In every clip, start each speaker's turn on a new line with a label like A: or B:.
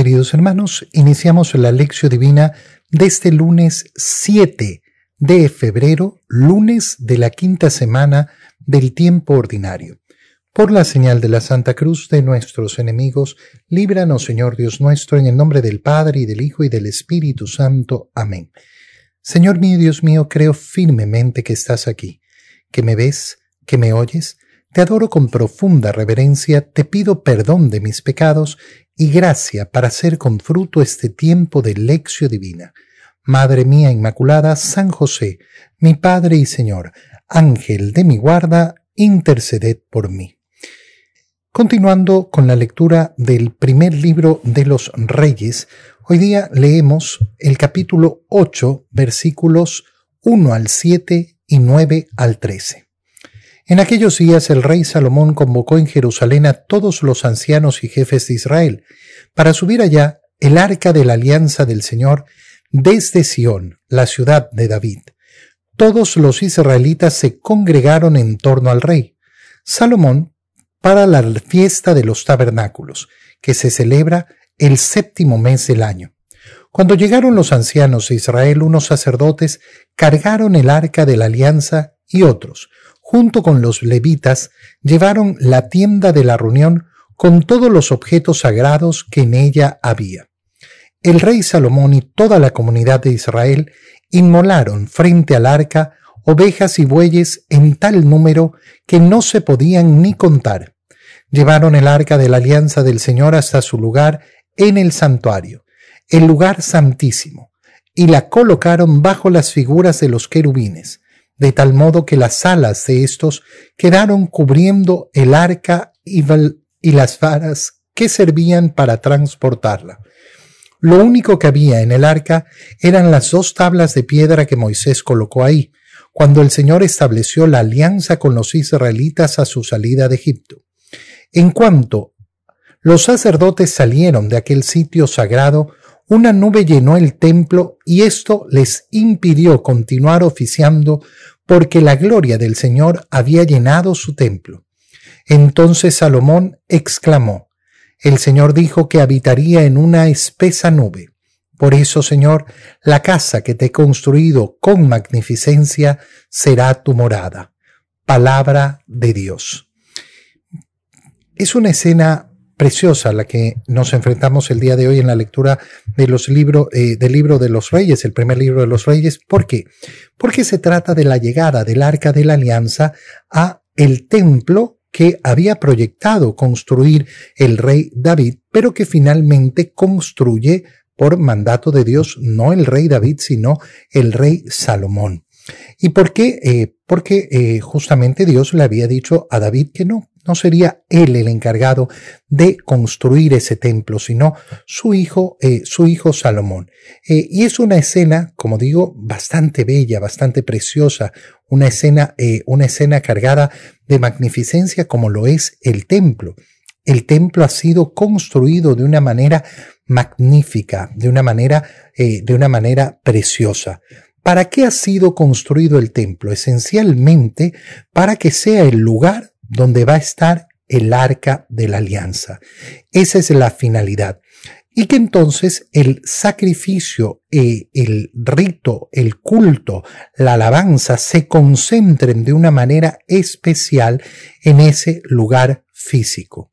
A: queridos hermanos, iniciamos la lección divina de este lunes 7 de febrero, lunes de la quinta semana del tiempo ordinario. Por la señal de la Santa Cruz de nuestros enemigos, líbranos, Señor Dios nuestro, en el nombre del Padre y del Hijo y del Espíritu Santo. Amén. Señor mío, Dios mío, creo firmemente que estás aquí, que me ves, que me oyes. Te adoro con profunda reverencia, te pido perdón de mis pecados y gracia para hacer con fruto este tiempo de lección divina. Madre mía Inmaculada, San José, mi Padre y Señor, Ángel de mi guarda, interceded por mí. Continuando con la lectura del primer libro de los Reyes, hoy día leemos el capítulo 8, versículos 1 al 7 y 9 al 13. En aquellos días el rey Salomón convocó en Jerusalén a todos los ancianos y jefes de Israel para subir allá el arca de la alianza del Señor desde Sión, la ciudad de David. Todos los israelitas se congregaron en torno al rey. Salomón para la fiesta de los tabernáculos, que se celebra el séptimo mes del año. Cuando llegaron los ancianos de Israel, unos sacerdotes cargaron el arca de la alianza y otros, junto con los levitas, llevaron la tienda de la reunión con todos los objetos sagrados que en ella había. El rey Salomón y toda la comunidad de Israel inmolaron frente al arca ovejas y bueyes en tal número que no se podían ni contar. Llevaron el arca de la alianza del Señor hasta su lugar en el santuario, el lugar santísimo, y la colocaron bajo las figuras de los querubines de tal modo que las alas de estos quedaron cubriendo el arca y, las varas que servían para transportarla. Lo único que había en el arca eran las dos tablas de piedra que Moisés colocó ahí, cuando el Señor estableció la alianza con los israelitas a su salida de Egipto. En cuanto los sacerdotes salieron de aquel sitio sagrado, una nube llenó el templo y esto les impidió continuar oficiando porque la gloria del Señor había llenado su templo. Entonces Salomón exclamó, El Señor dijo que habitaría en una espesa nube. Por eso, Señor, la casa que te he construido con magnificencia será tu morada. Palabra de Dios. Es una escena preciosa la que nos enfrentamos el día de hoy en la lectura de los libros eh, del libro de los reyes, el primer libro de los reyes. ¿Por qué? Porque se trata de la llegada del arca de la alianza a el templo que había proyectado construir el rey David, pero que finalmente construye por mandato de Dios no el rey David, sino el rey Salomón. ¿Y por qué? Eh, porque eh, justamente Dios le había dicho a David que no, no sería él el encargado de construir ese templo, sino su hijo, eh, su hijo Salomón. Eh, y es una escena, como digo, bastante bella, bastante preciosa, una escena, eh, una escena cargada de magnificencia como lo es el templo. El templo ha sido construido de una manera magnífica, de una manera, de una manera preciosa. ¿Para qué ha sido construido el templo? Esencialmente para que sea el lugar donde va a estar el arca de la alianza. Esa es la finalidad. Y que entonces el sacrificio, eh, el rito, el culto, la alabanza se concentren de una manera especial en ese lugar físico.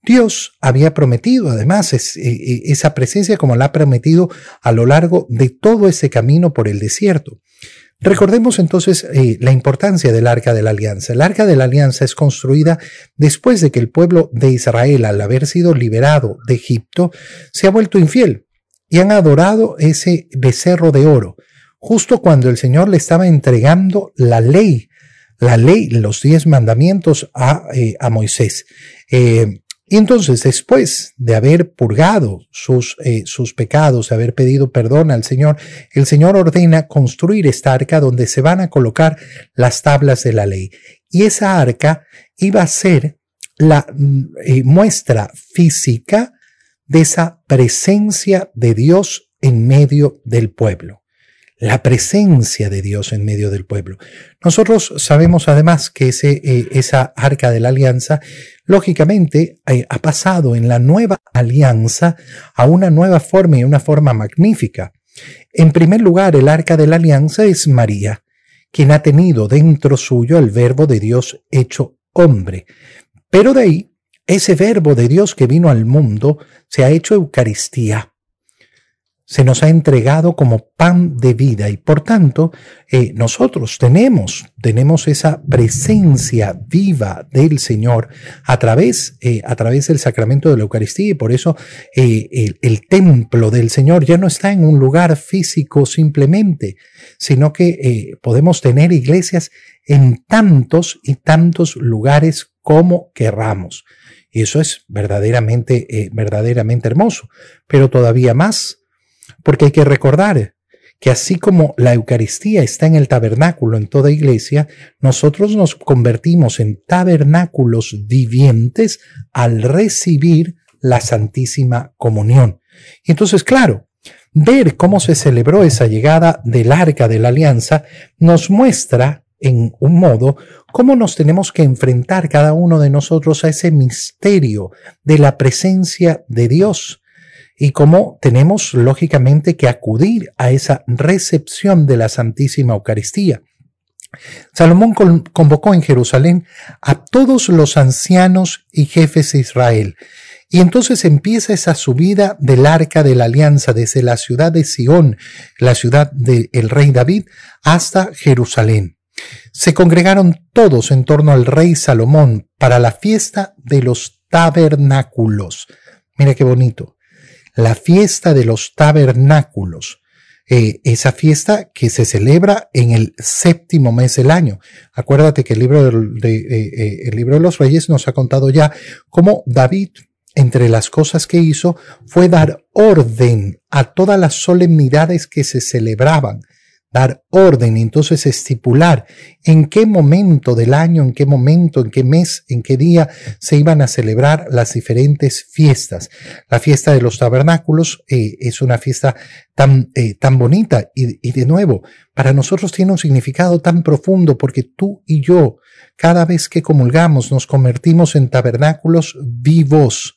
A: Dios había prometido además eh, eh, esa presencia como la ha prometido a lo largo de todo ese camino por el desierto. Recordemos entonces eh, la importancia del Arca de la Alianza. El Arca de la Alianza es construida después de que el pueblo de Israel, al haber sido liberado de Egipto, se ha vuelto infiel y han adorado ese becerro de oro, justo cuando el Señor le estaba entregando la ley, la ley, los diez mandamientos a, eh, a Moisés. Eh, y entonces, después de haber purgado sus, eh, sus pecados, de haber pedido perdón al Señor, el Señor ordena construir esta arca donde se van a colocar las tablas de la ley. Y esa arca iba a ser la eh, muestra física de esa presencia de Dios en medio del pueblo. la presencia de Dios en medio del pueblo. Nosotros sabemos además que ese, eh, esa arca de la alianza, lógicamente, eh, ha pasado en la nueva alianza a una nueva forma y una forma magnífica. En primer lugar, el arca de la alianza es María, quien ha tenido dentro suyo el verbo de Dios hecho hombre. Pero de ahí, ese verbo de Dios que vino al mundo se ha hecho Eucaristía se nos ha entregado como pan de vida y por tanto eh, nosotros tenemos, tenemos esa presencia viva del Señor a través, eh, a través del sacramento de la Eucaristía y por eso eh, el, templo del Señor ya no está en un lugar físico simplemente, sino que podemos tener iglesias en tantos y tantos lugares como querramos. Y eso es verdaderamente, verdaderamente hermoso, pero todavía más porque hay que recordar que así como la Eucaristía está en el tabernáculo en toda iglesia, nosotros nos convertimos en tabernáculos vivientes al recibir la Santísima Comunión. Y entonces, claro, ver cómo se celebró esa llegada del arca de la alianza nos muestra en un modo cómo nos tenemos que enfrentar cada uno de nosotros a ese misterio de la presencia de Dios y cómo tenemos lógicamente que acudir a esa recepción de la Santísima Eucaristía. Salomón convocó en Jerusalén a todos los ancianos y jefes de Israel. Y entonces empieza esa subida del arca de la alianza desde la ciudad de Sión, la ciudad del rey David, hasta Jerusalén. Se congregaron todos en torno al rey Salomón para la fiesta de los tabernáculos. Mira qué bonito la fiesta de los tabernáculos. Eh, esa fiesta que se celebra en el séptimo mes del año. Acuérdate que el libro de, eh, eh, el libro de los reyes nos ha contado ya cómo David, entre las cosas que hizo, fue dar orden a todas las solemnidades que se celebraban dar orden entonces estipular en qué momento del año, en qué momento, en qué mes, en qué día se iban a celebrar las diferentes fiestas. La fiesta de los tabernáculos eh, es una fiesta tan, eh, tan bonita y, y de nuevo, para nosotros tiene un significado tan profundo porque tú y yo, cada vez que comulgamos, nos convertimos en tabernáculos vivos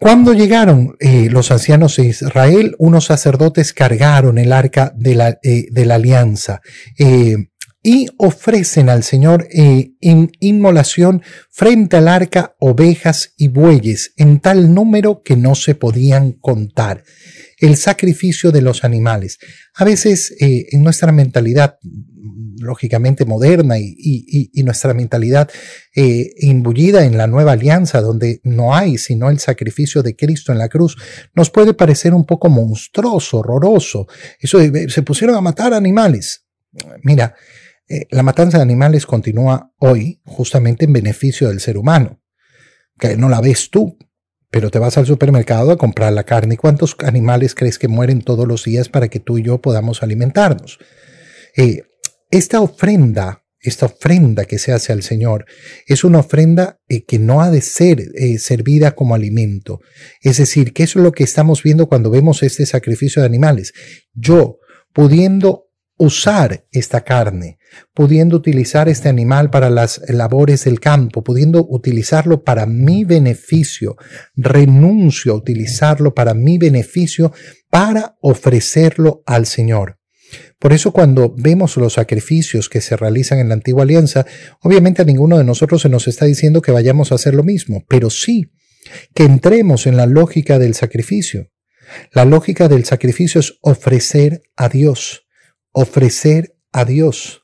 A: cuando llegaron eh, los ancianos de Israel, unos sacerdotes cargaron el arca de la, eh, alianza eh, y ofrecen al Señor en inmolación frente al arca ovejas y bueyes en tal número que no se podían contar. El sacrificio de los animales. A veces en nuestra mentalidad lógicamente moderna y, nuestra mentalidad eh, imbullida en la nueva alianza, donde no hay sino el sacrificio de Cristo en la cruz, nos puede parecer un poco monstruoso, horroroso. Eso se pusieron a matar animales. Mira, eh, la matanza de animales continúa hoy justamente en beneficio del ser humano, que no la ves tú, pero te vas al supermercado a comprar la carne. ¿Cuántos animales crees que mueren todos los días para que tú y yo podamos alimentarnos? Eh, esta ofrenda, esta ofrenda que se hace al Señor, es una ofrenda eh, que no ha de ser eh, servida como alimento. Es decir, que eso es lo que estamos viendo cuando vemos este sacrificio de animales. Yo, pudiendo usar esta carne, pudiendo utilizar este animal para las labores del campo, pudiendo utilizarlo para mi beneficio, renuncio a utilizarlo para mi beneficio para ofrecerlo al Señor. Por eso cuando vemos los sacrificios que se realizan en la antigua alianza, obviamente a ninguno de nosotros se nos está diciendo que vayamos a hacer lo mismo, pero sí que entremos en la lógica del sacrificio. La lógica del sacrificio es ofrecer a Dios, ofrecer a Dios.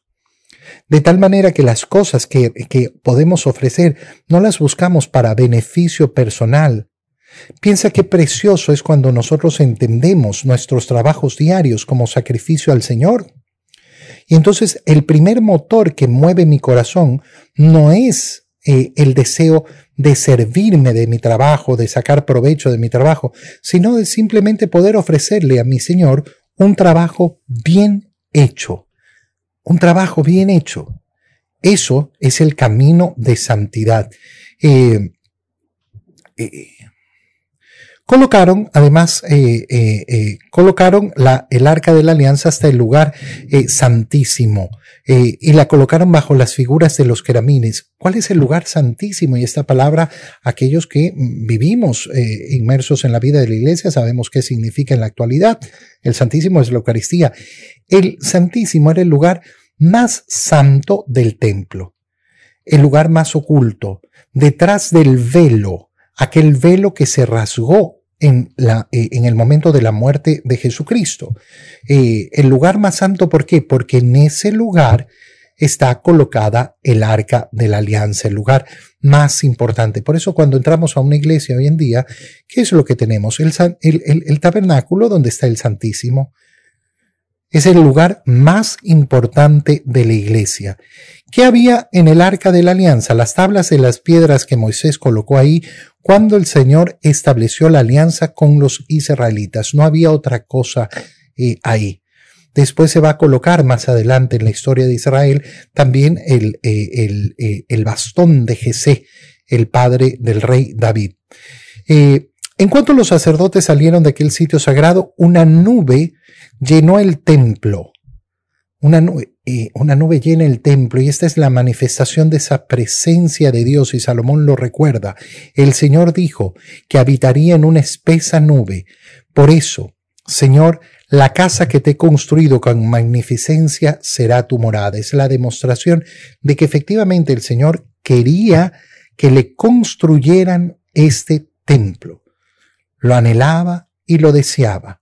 A: De tal manera que las cosas que, que podemos ofrecer no las buscamos para beneficio personal, Piensa qué precioso es cuando nosotros entendemos nuestros trabajos diarios como sacrificio al Señor. Y entonces el primer motor que mueve mi corazón no es eh, el deseo de servirme de mi trabajo, de sacar provecho de mi trabajo, sino de simplemente poder ofrecerle a mi Señor un trabajo bien hecho. Un trabajo bien hecho. Eso es el camino de santidad. Eh, eh, Colocaron, además, eh, colocaron la, el arca de la alianza hasta el lugar santísimo y la colocaron bajo las figuras de los queramines. ¿Cuál es el lugar santísimo? Y esta palabra, aquellos que vivimos inmersos en la vida de la iglesia, sabemos qué significa en la actualidad. El santísimo es la Eucaristía. El santísimo era el lugar más santo del templo, el lugar más oculto, detrás del velo, aquel velo que se rasgó en, la, eh, en el momento de la muerte de Jesucristo. Eh, el lugar más santo, ¿por qué? Porque en ese lugar está colocada el arca de la alianza, el lugar más importante. Por eso cuando entramos a una iglesia hoy en día, ¿qué es lo que tenemos? El, el, el tabernáculo donde está el Santísimo, es el lugar más importante de la iglesia. ¿Qué había en el arca de la alianza? Las tablas de las piedras que Moisés colocó ahí cuando el Señor estableció la alianza con los israelitas. No había otra cosa eh, ahí. Después se va a colocar más adelante en la historia de Israel también el, eh, el, eh, el bastón de Jesé, el padre del rey David. en cuanto los sacerdotes salieron de aquel sitio sagrado, una nube llenó el templo. Una nube, una nube llena el templo y esta es la manifestación de esa presencia de Dios y Salomón lo recuerda. El Señor dijo que habitaría en una espesa nube. Por eso, Señor, la casa que te he construido con magnificencia será tu morada. Es la demostración de que efectivamente el Señor quería que le construyeran este templo. Lo anhelaba y lo deseaba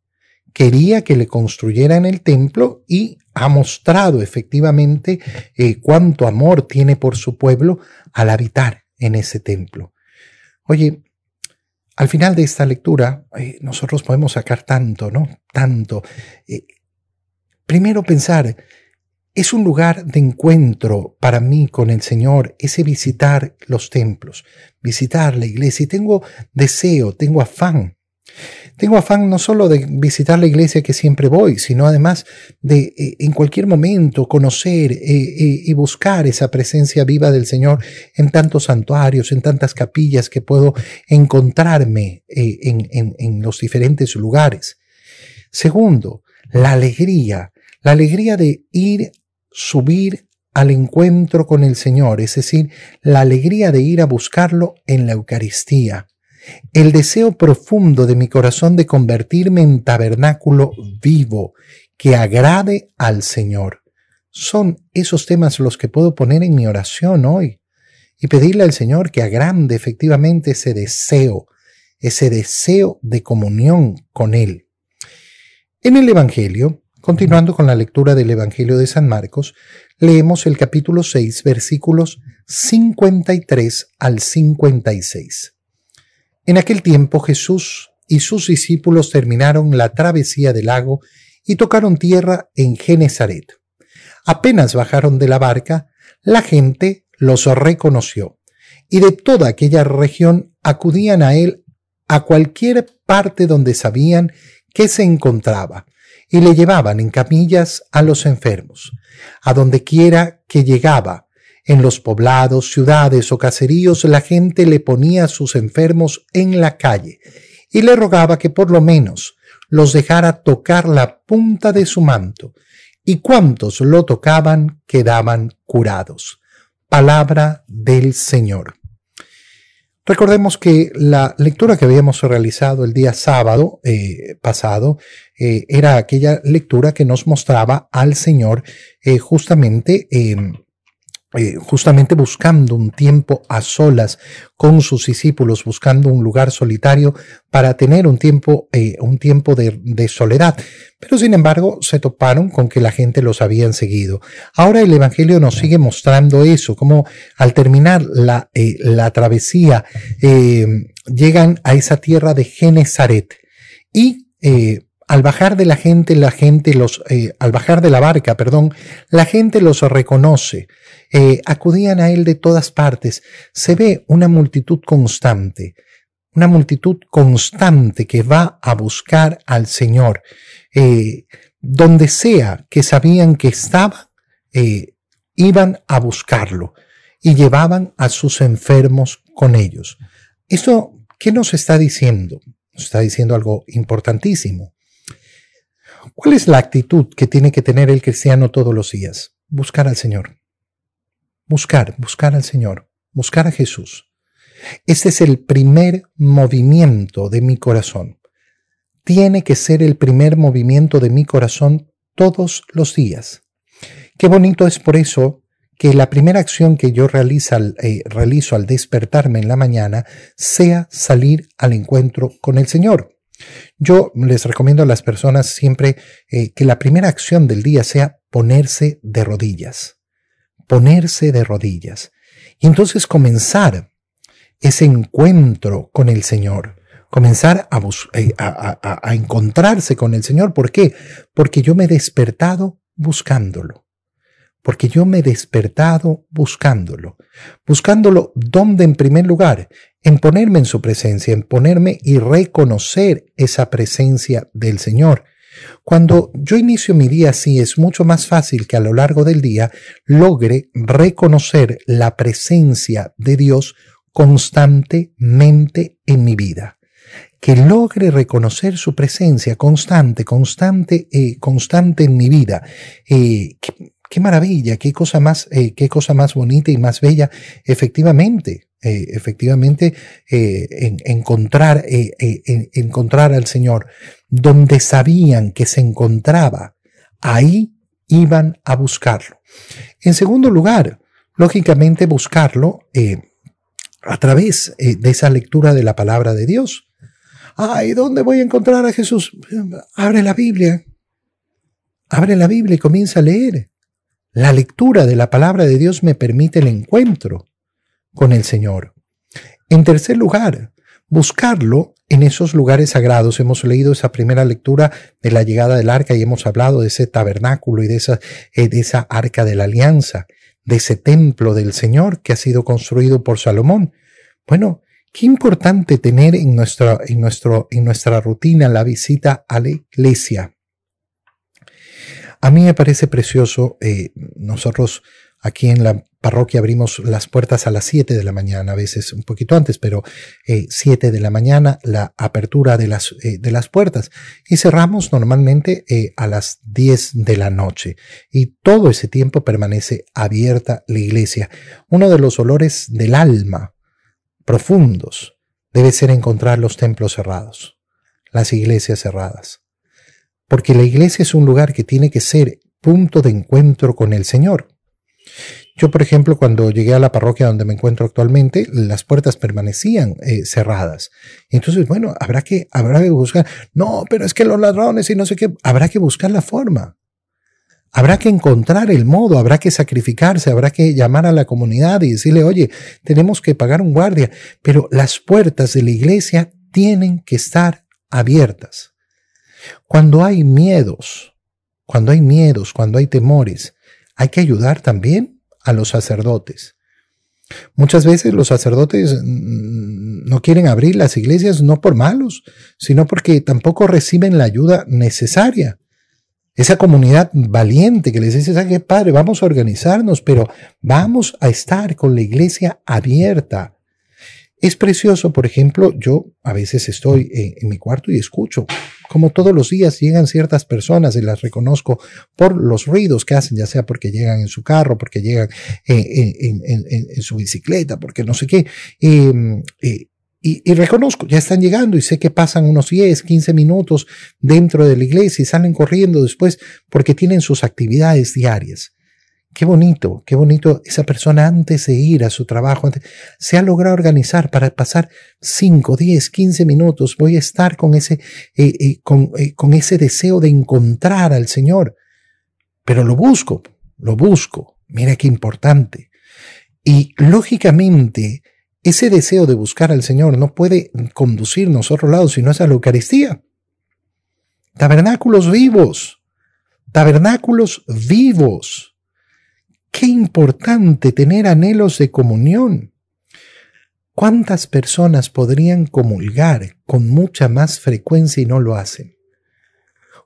A: quería que le construyeran el templo y ha mostrado efectivamente eh, cuánto amor tiene por su pueblo al habitar en ese templo. Oye, al final de esta lectura, eh, nosotros podemos sacar tanto, ¿no? Tanto. Eh, primero pensar, es un lugar de encuentro para mí con el Señor, ese visitar los templos, visitar la iglesia. Y tengo deseo, tengo afán tengo afán no solo de visitar la iglesia que siempre voy, sino además de eh, en cualquier momento conocer eh, eh, y buscar esa presencia viva del Señor en tantos santuarios, en tantas capillas que puedo encontrarme en, en los diferentes lugares. Segundo, la alegría, la alegría de ir, subir al encuentro con el Señor, es decir, la alegría de ir a buscarlo en la Eucaristía el deseo profundo de mi corazón de convertirme en tabernáculo vivo que agrade al Señor. Son esos temas los que puedo poner en mi oración hoy y pedirle al Señor que agrande efectivamente ese deseo, ese deseo de comunión con Él. En el Evangelio, continuando con la lectura del Evangelio de San Marcos, leemos el capítulo 6, versículos 53 al 56. En aquel tiempo Jesús y sus discípulos terminaron la travesía del lago y tocaron tierra en Genezaret. Apenas bajaron de la barca, la gente los reconoció, y de toda aquella región acudían a él a cualquier parte donde sabían que se encontraba, y le llevaban en camillas a los enfermos. A donde quiera que llegaba, en los poblados, ciudades o caseríos la gente le ponía a sus enfermos en la calle y le rogaba que por lo menos los dejara tocar la punta de su manto, y cuantos lo tocaban quedaban curados. Palabra del Señor. Recordemos que la lectura que habíamos realizado el día sábado eh, pasado eh, era aquella lectura que nos mostraba al Señor eh, justamente em, eh, justamente buscando un tiempo a solas con sus discípulos, buscando un lugar solitario para tener un tiempo, eh, un tiempo de, soledad. Pero sin embargo, se toparon con que la gente los habían seguido. Ahora el Evangelio nos sigue mostrando eso, como al terminar la, eh, la travesía, llegan a esa tierra de Genezaret y al bajar de la gente, la gente los, al bajar de la barca, perdón, la gente los reconoce. Eh, acudían a él de todas partes. Se ve una multitud constante, una multitud constante que va a buscar al Señor. Eh, donde sea que sabían que estaba, eh, iban a buscarlo y llevaban a sus enfermos con ellos. ¿Eso qué nos está diciendo? Nos está diciendo algo importantísimo. ¿Cuál es la actitud que tiene que tener el cristiano todos los días? Buscar al Señor. Buscar, buscar al Señor, buscar a Jesús. Este es el primer movimiento de mi corazón. Tiene que ser el primer movimiento de mi corazón todos los días. Qué bonito es por eso que la primera acción que yo realizo al, eh, realizo al despertarme en la mañana sea salir al encuentro con el Señor. Yo les recomiendo a las personas siempre eh, que la primera acción del día sea ponerse de rodillas. Ponerse de rodillas. Y entonces comenzar ese encuentro con el Señor. Comenzar a, eh, a, a encontrarse con el Señor. ¿Por qué? Porque yo me he despertado buscándolo porque yo me he despertado buscándolo. Buscándolo, ¿dónde en primer lugar? En ponerme en su presencia, en ponerme y reconocer esa presencia del Señor. Cuando yo inicio mi día así, es mucho más fácil que a lo largo del día logre reconocer la presencia de Dios constantemente en mi vida que logre reconocer su presencia constante, constante, eh, constante en mi vida. Eh, qué maravilla, qué cosa más, eh, qué cosa más bonita y más bella, efectivamente, eh, efectivamente, eh, en, encontrar, encontrar al Señor, donde sabían que se encontraba, ahí iban a buscarlo. En segundo lugar, lógicamente buscarlo a través de esa lectura de la palabra de Dios. Ay, ¿dónde voy a encontrar a Jesús? Abre la Biblia. Abre la Biblia y comienza a leer. La lectura de la palabra de Dios me permite el encuentro con el Señor. En tercer lugar, buscarlo en esos lugares sagrados. Hemos leído esa primera lectura de la llegada del arca y hemos hablado de ese tabernáculo y de esa, eh, arca de la alianza, de ese templo del Señor que ha sido construido por Salomón. Bueno, qué importante tener en nuestra rutina la visita a la iglesia. A mí me parece precioso, eh, nosotros aquí en la parroquia abrimos las puertas a las 7 de la mañana, a veces un poquito antes, pero 7 eh, de la mañana la apertura de las, eh, de las puertas. Y cerramos normalmente a las 10 de la noche. Y todo ese tiempo permanece abierta la iglesia. Uno de los olores del alma profundos debe ser encontrar los templos cerrados, las iglesias cerradas porque la iglesia es un lugar que tiene que ser punto de encuentro con el Señor. Yo, por ejemplo, cuando llegué a la parroquia donde me encuentro actualmente, las puertas permanecían eh, cerradas. Entonces, bueno, habrá que, habrá que buscar, no, pero es que los ladrones y no sé qué, habrá que buscar la forma. Habrá que encontrar el modo, habrá que sacrificarse, habrá que llamar a la comunidad y decirle, oye, tenemos que pagar un guardia, pero las puertas de la iglesia tienen que estar abiertas. Cuando hay miedos, cuando hay miedos, cuando hay temores, hay que ayudar también a los sacerdotes. Muchas veces los sacerdotes no quieren abrir las iglesias no por malos, sino porque tampoco reciben la ayuda necesaria. Esa comunidad valiente que les dice, ¿sabe qué padre? Vamos a organizarnos, pero vamos a estar con la iglesia abierta. Es precioso, por ejemplo, yo a veces estoy en mi cuarto y escucho como todos los días llegan ciertas personas y las reconozco por los ruidos que hacen, ya sea porque llegan en su carro, porque llegan en, su bicicleta, porque no sé qué. Em, eh, y, y, reconozco, ya están llegando y sé que pasan unos 10, 15 minutos dentro de la iglesia y salen corriendo después porque tienen sus actividades diarias. Qué bonito, qué bonito esa persona antes de ir a su trabajo, se ha logrado organizar para pasar 5, 10, 15 minutos. Voy a estar con ese, eh, eh, con, eh, con ese deseo de encontrar al Señor. Pero lo busco, lo busco. Mira qué importante. Y lógicamente, ese deseo de buscar al Señor no puede conducirnos a otro lado si no es a la Eucaristía. Tabernáculos vivos. Tabernáculos vivos Qué importante tener anhelos de comunión. ¿Cuántas personas podrían comulgar con mucha más frecuencia y no lo hacen?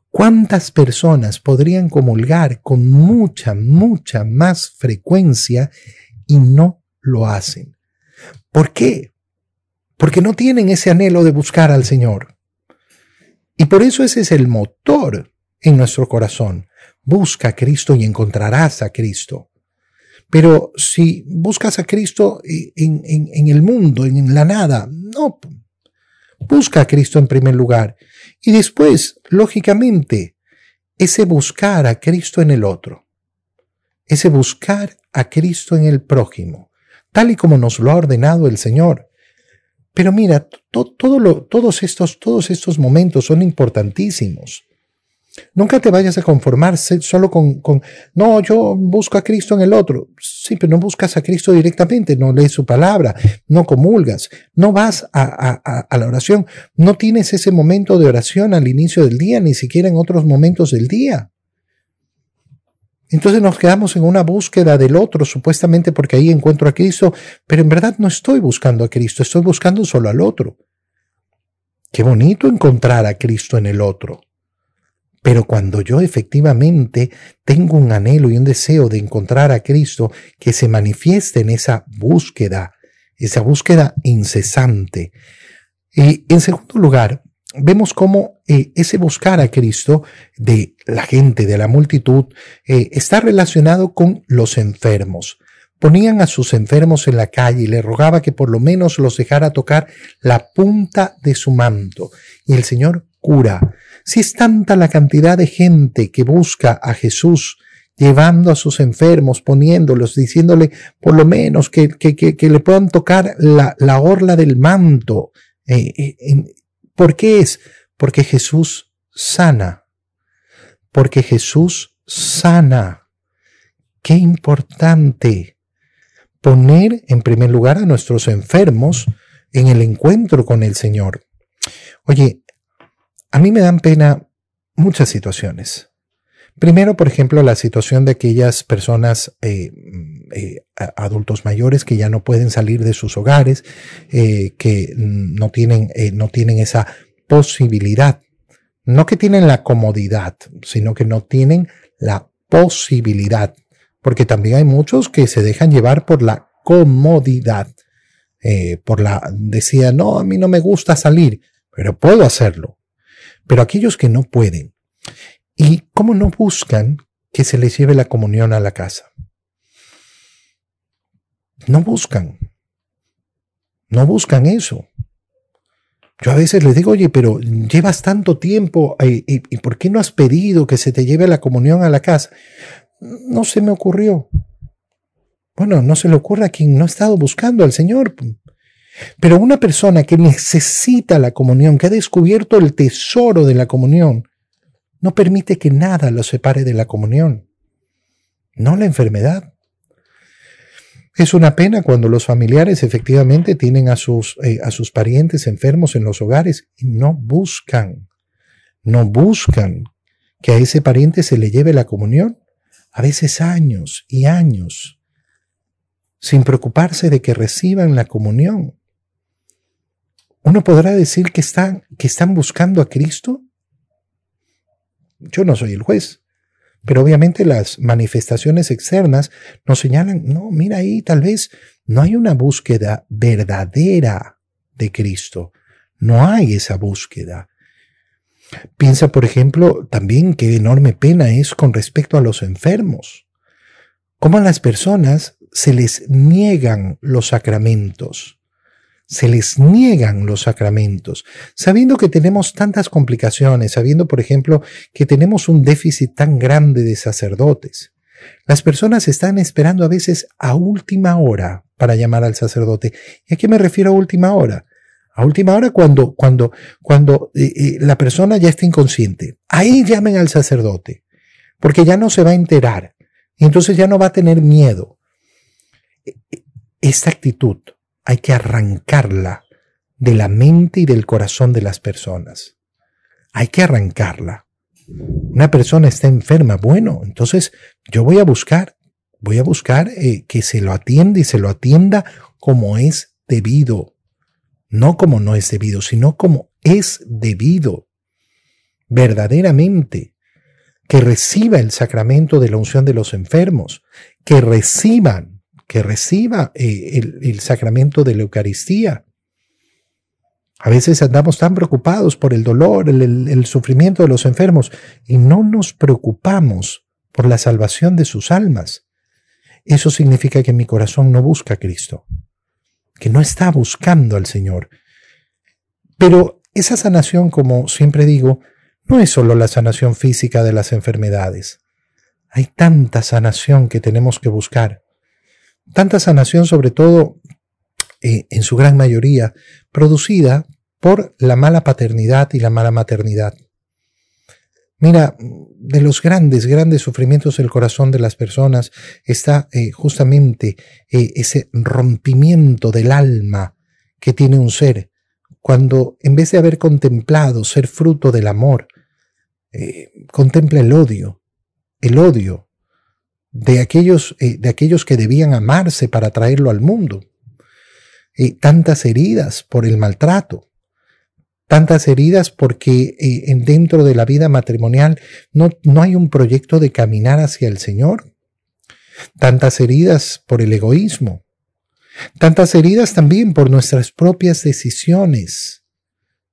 A: ¿Cuántas personas podrían comulgar con mucha, mucha más frecuencia y no lo hacen? ¿Por qué? Porque no tienen ese anhelo de buscar al Señor. Y por eso ese es el motor en nuestro corazón. Busca a Cristo y encontrarás a Cristo. Pero si buscas a Cristo en, el mundo, en la nada, no. Busca a Cristo en primer lugar. Y después, lógicamente, ese buscar a Cristo en el otro. Ese buscar a Cristo en el prójimo, tal y como nos lo ha ordenado el Señor. Pero mira, todo todos, estos, todos estos momentos son importantísimos. Nunca te vayas a conformarse solo con, con, no, yo busco a Cristo en el otro. Sí, pero no buscas a Cristo directamente, no lees su palabra, no comulgas, no vas a, a, a la oración, no tienes ese momento de oración al inicio del día, ni siquiera en otros momentos del día. Entonces nos quedamos en una búsqueda del otro, supuestamente porque ahí encuentro a Cristo, pero en verdad no estoy buscando a Cristo, estoy buscando solo al otro. Qué bonito encontrar a Cristo en el otro. Pero cuando yo efectivamente tengo un anhelo y un deseo de encontrar a Cristo que se manifieste en esa búsqueda, esa búsqueda incesante. Y en segundo lugar, vemos cómo eh, ese buscar a Cristo de la gente, de la multitud, eh, está relacionado con los enfermos. Ponían a sus enfermos en la calle y le rogaba que por lo menos los dejara tocar la punta de su manto. Y el Señor cura. Si es tanta la cantidad de gente que busca a Jesús, llevando a sus enfermos, poniéndolos, diciéndole por lo menos que, que, le puedan tocar la, la orla del manto. Eh, eh, ¿Por qué es? Porque Jesús sana. Porque Jesús sana. Qué importante poner en primer lugar a nuestros enfermos en el encuentro con el Señor. Oye, a mí me dan pena muchas situaciones. Primero, por ejemplo, la situación de aquellas personas, eh, eh, adultos mayores, que ya no pueden salir de sus hogares, eh, que no tienen, no tienen esa posibilidad. No que tienen la comodidad, sino que no tienen la posibilidad. Porque también hay muchos que se dejan llevar por la comodidad. por la, decía, no, a mí no me gusta salir, pero puedo hacerlo pero aquellos que no pueden, ¿y cómo no buscan que se les lleve la comunión a la casa? No buscan. No buscan eso. Yo a veces les digo, oye, pero llevas tanto tiempo y, ¿por qué no has pedido que se te lleve la comunión a la casa? No se me ocurrió. Bueno, no se le ocurre a quien no ha estado buscando al Señor. Pero una persona que necesita la comunión, que ha descubierto el tesoro de la comunión, no permite que nada lo separe de la comunión, no la enfermedad. Es una pena cuando los familiares efectivamente tienen a sus, eh, a sus parientes enfermos en los hogares y no buscan, no buscan que a ese pariente se le lleve la comunión, a veces años y años, sin preocuparse de que reciban la comunión. ¿Uno podrá decir que están, que están buscando a Cristo? Yo no soy el juez, pero obviamente las manifestaciones externas nos señalan, no, mira ahí, tal vez no hay una búsqueda verdadera de Cristo. No hay esa búsqueda. Piensa, por ejemplo, también qué enorme pena es con respecto a los enfermos. Cómo a las personas se les niegan los sacramentos se les niegan los sacramentos, sabiendo que tenemos tantas complicaciones, sabiendo, por ejemplo, que tenemos un déficit tan grande de sacerdotes. Las personas están esperando a veces a última hora para llamar al sacerdote. ¿Y a qué me refiero a última hora? A última hora cuando, cuando, cuando eh, eh, la persona ya está inconsciente. Ahí llamen al sacerdote, porque ya no se va a enterar y entonces ya no va a tener miedo. E, e, esta actitud hay que arrancarla de la mente y del corazón de las personas. Hay que arrancarla. Una persona está enferma, bueno, entonces yo voy a buscar, voy a buscar eh, que se lo atienda y se lo atienda como es debido. No como no es debido, sino como es debido. Verdaderamente. Que reciba el sacramento de la unción de los enfermos, que reciban que reciba eh, el, sacramento de la Eucaristía. A veces andamos tan preocupados por el dolor, el, sufrimiento de los enfermos y no nos preocupamos por la salvación de sus almas. Eso significa que mi corazón no busca a Cristo, que no está buscando al Señor. Pero esa sanación, como siempre digo, no es solo la sanación física de las enfermedades. Hay tanta sanación que tenemos que buscar. Tanta sanación sobre todo eh, en su gran mayoría, producida por la mala paternidad y la mala maternidad. Mira, de los grandes, grandes sufrimientos del corazón de las personas está eh, justamente eh, ese rompimiento del alma que tiene un ser, cuando en vez de haber contemplado ser fruto del amor, contempla el odio, el odio de aquellos, de aquellos que debían amarse para traerlo al mundo. Tantas heridas por el maltrato, tantas heridas porque eh, dentro de la vida matrimonial no, no hay un proyecto de caminar hacia el Señor, tantas heridas por el egoísmo, tantas heridas también por nuestras propias decisiones,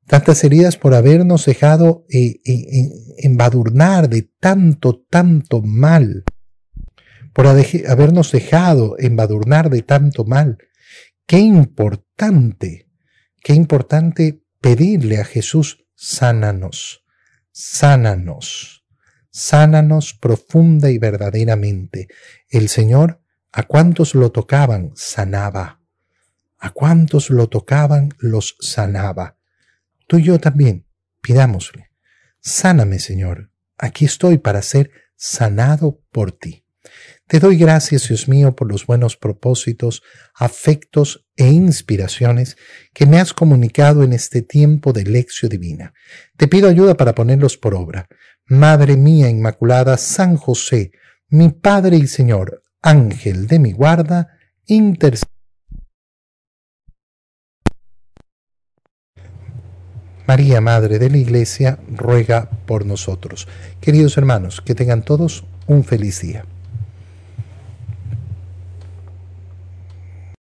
A: tantas heridas por habernos dejado eh, eh, embadurnar de tanto, tanto mal, por habernos dejado embadurnar de tanto mal, Qué importante, qué importante pedirle a Jesús, sánanos, sánanos, sánanos profunda y verdaderamente. El Señor, a cuantos lo tocaban, sanaba. A cuantos lo tocaban, los sanaba. Tú y yo también, pidámosle, sáname, Señor, aquí estoy para ser sanado por ti. Te doy gracias, Dios mío, por los buenos propósitos, afectos e inspiraciones que me has comunicado en este tiempo de lección divina. Te pido ayuda para ponerlos por obra. Madre mía Inmaculada, San José, mi Padre y Señor, Ángel de mi guarda, intercede. María, Madre de la Iglesia, ruega por nosotros. Queridos hermanos, que tengan todos un feliz día.